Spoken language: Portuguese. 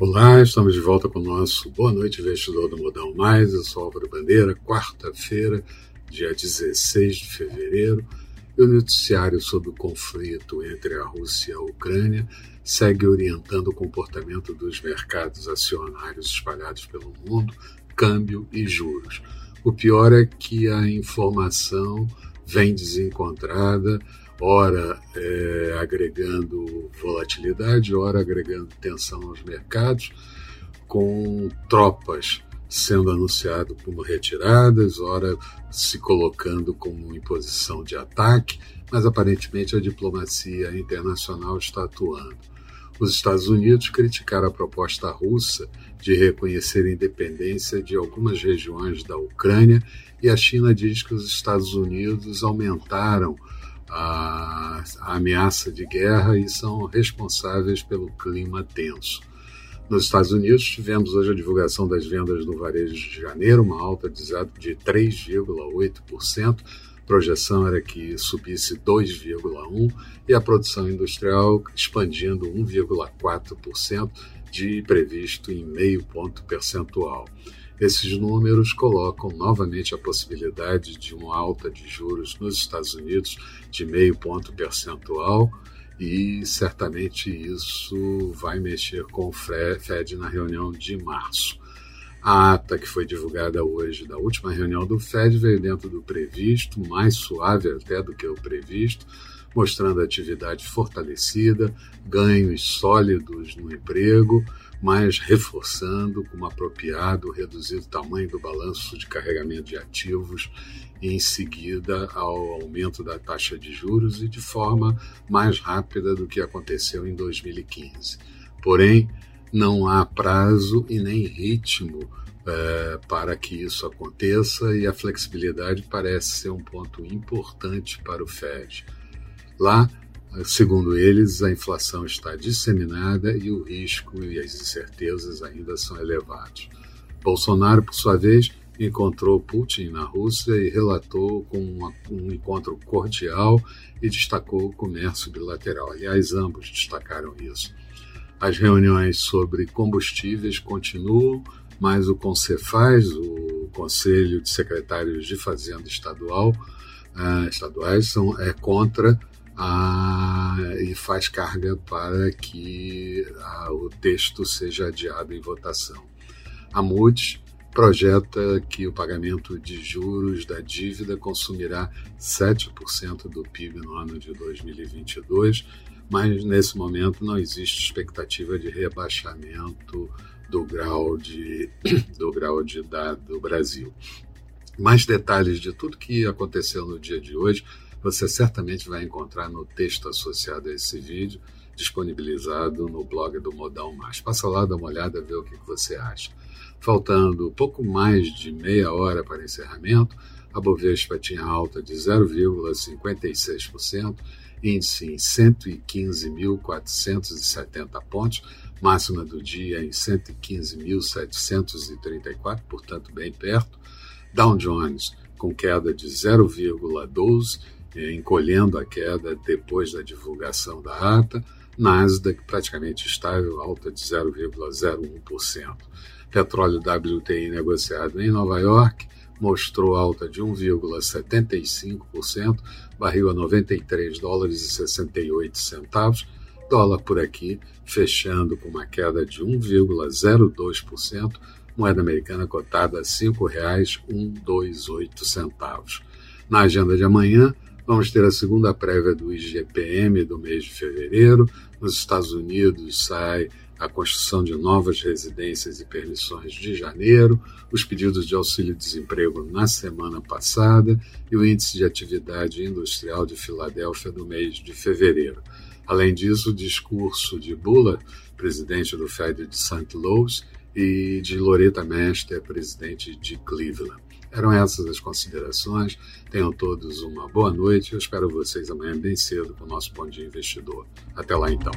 Olá, estamos de volta com o nosso Boa Noite Investidor do Modal Mais. Eu sou Álvaro Bandeira, quarta-feira, dia 16 de fevereiro. E o noticiário sobre o conflito entre a Rússia e a Ucrânia segue orientando o comportamento dos mercados acionários espalhados pelo mundo, câmbio e juros. O pior é que a informação vem desencontrada, ora é, agregando volatilidade, ora agregando tensão aos mercados, com tropas sendo anunciado como retiradas, ora se colocando como em posição de ataque, mas aparentemente a diplomacia internacional está atuando. Os Estados Unidos criticaram a proposta russa de reconhecer a independência de algumas regiões da Ucrânia e a China diz que os Estados Unidos aumentaram a, a ameaça de guerra e são responsáveis pelo clima tenso. Nos Estados Unidos, tivemos hoje a divulgação das vendas no varejo de janeiro, uma alta de 3,8%. A projeção era que subisse 2,1% e a produção industrial expandindo 1,4% de previsto em meio ponto percentual. Esses números colocam novamente a possibilidade de uma alta de juros nos Estados Unidos de meio ponto percentual e certamente isso vai mexer com o Fed na reunião de março. A ata que foi divulgada hoje da última reunião do Fed veio dentro do previsto, mais suave até do que o previsto, mostrando atividade fortalecida, ganhos sólidos no emprego, mas reforçando como apropriado reduzir o tamanho do balanço de carregamento de ativos em seguida ao aumento da taxa de juros e de forma mais rápida do que aconteceu em 2015. Porém, não há prazo e nem ritmo é, para que isso aconteça e a flexibilidade parece ser um ponto importante para o Fed. Lá, segundo eles, a inflação está disseminada e o risco e as incertezas ainda são elevados. Bolsonaro, por sua vez, encontrou Putin na Rússia e relatou com uma, um encontro cordial e destacou o comércio bilateral. Aliás, ambos destacaram isso. As reuniões sobre combustíveis continuam, mas o CONCEFAS, o Conselho de Secretários de Fazenda Estadual, uh, estaduais, são, é contra ah, e faz carga para que ah, o texto seja adiado em votação. A Moody's projeta que o pagamento de juros da dívida consumirá 7% do PIB no ano de 2022, mas nesse momento não existe expectativa de rebaixamento do grau de do grau de da, do Brasil. Mais detalhes de tudo que aconteceu no dia de hoje você certamente vai encontrar no texto associado a esse vídeo, disponibilizado no blog do Modal Mais. Passa lá, dá uma olhada, vê o que você acha. Faltando pouco mais de meia hora para encerramento, a Bovespa tinha alta de 0,56%, índice em 115.470 pontos, máxima do dia em 115.734, portanto bem perto. Dow Jones com queda de 0,12 é, encolhendo a queda depois da divulgação da ata, Nasdaq praticamente estável, alta de 0,01%. Petróleo WTI negociado em Nova York mostrou alta de 1,75%, barril a 93 dólares e 68 centavos, dólar por aqui fechando com uma queda de 1,02%, moeda americana cotada a R$ 5,128. Na agenda de amanhã, Vamos ter a segunda prévia do IGPM do mês de fevereiro. Nos Estados Unidos sai a construção de novas residências e permissões de janeiro, os pedidos de auxílio-desemprego na semana passada e o índice de atividade industrial de Filadélfia do mês de fevereiro. Além disso, o discurso de Bullard, presidente do Fed de St. Louis, e de Loretta Mester, presidente de Cleveland. Eram essas as considerações. Tenham todos uma boa noite. Eu espero vocês amanhã bem cedo com o nosso Bom Dia Investidor. Até lá então.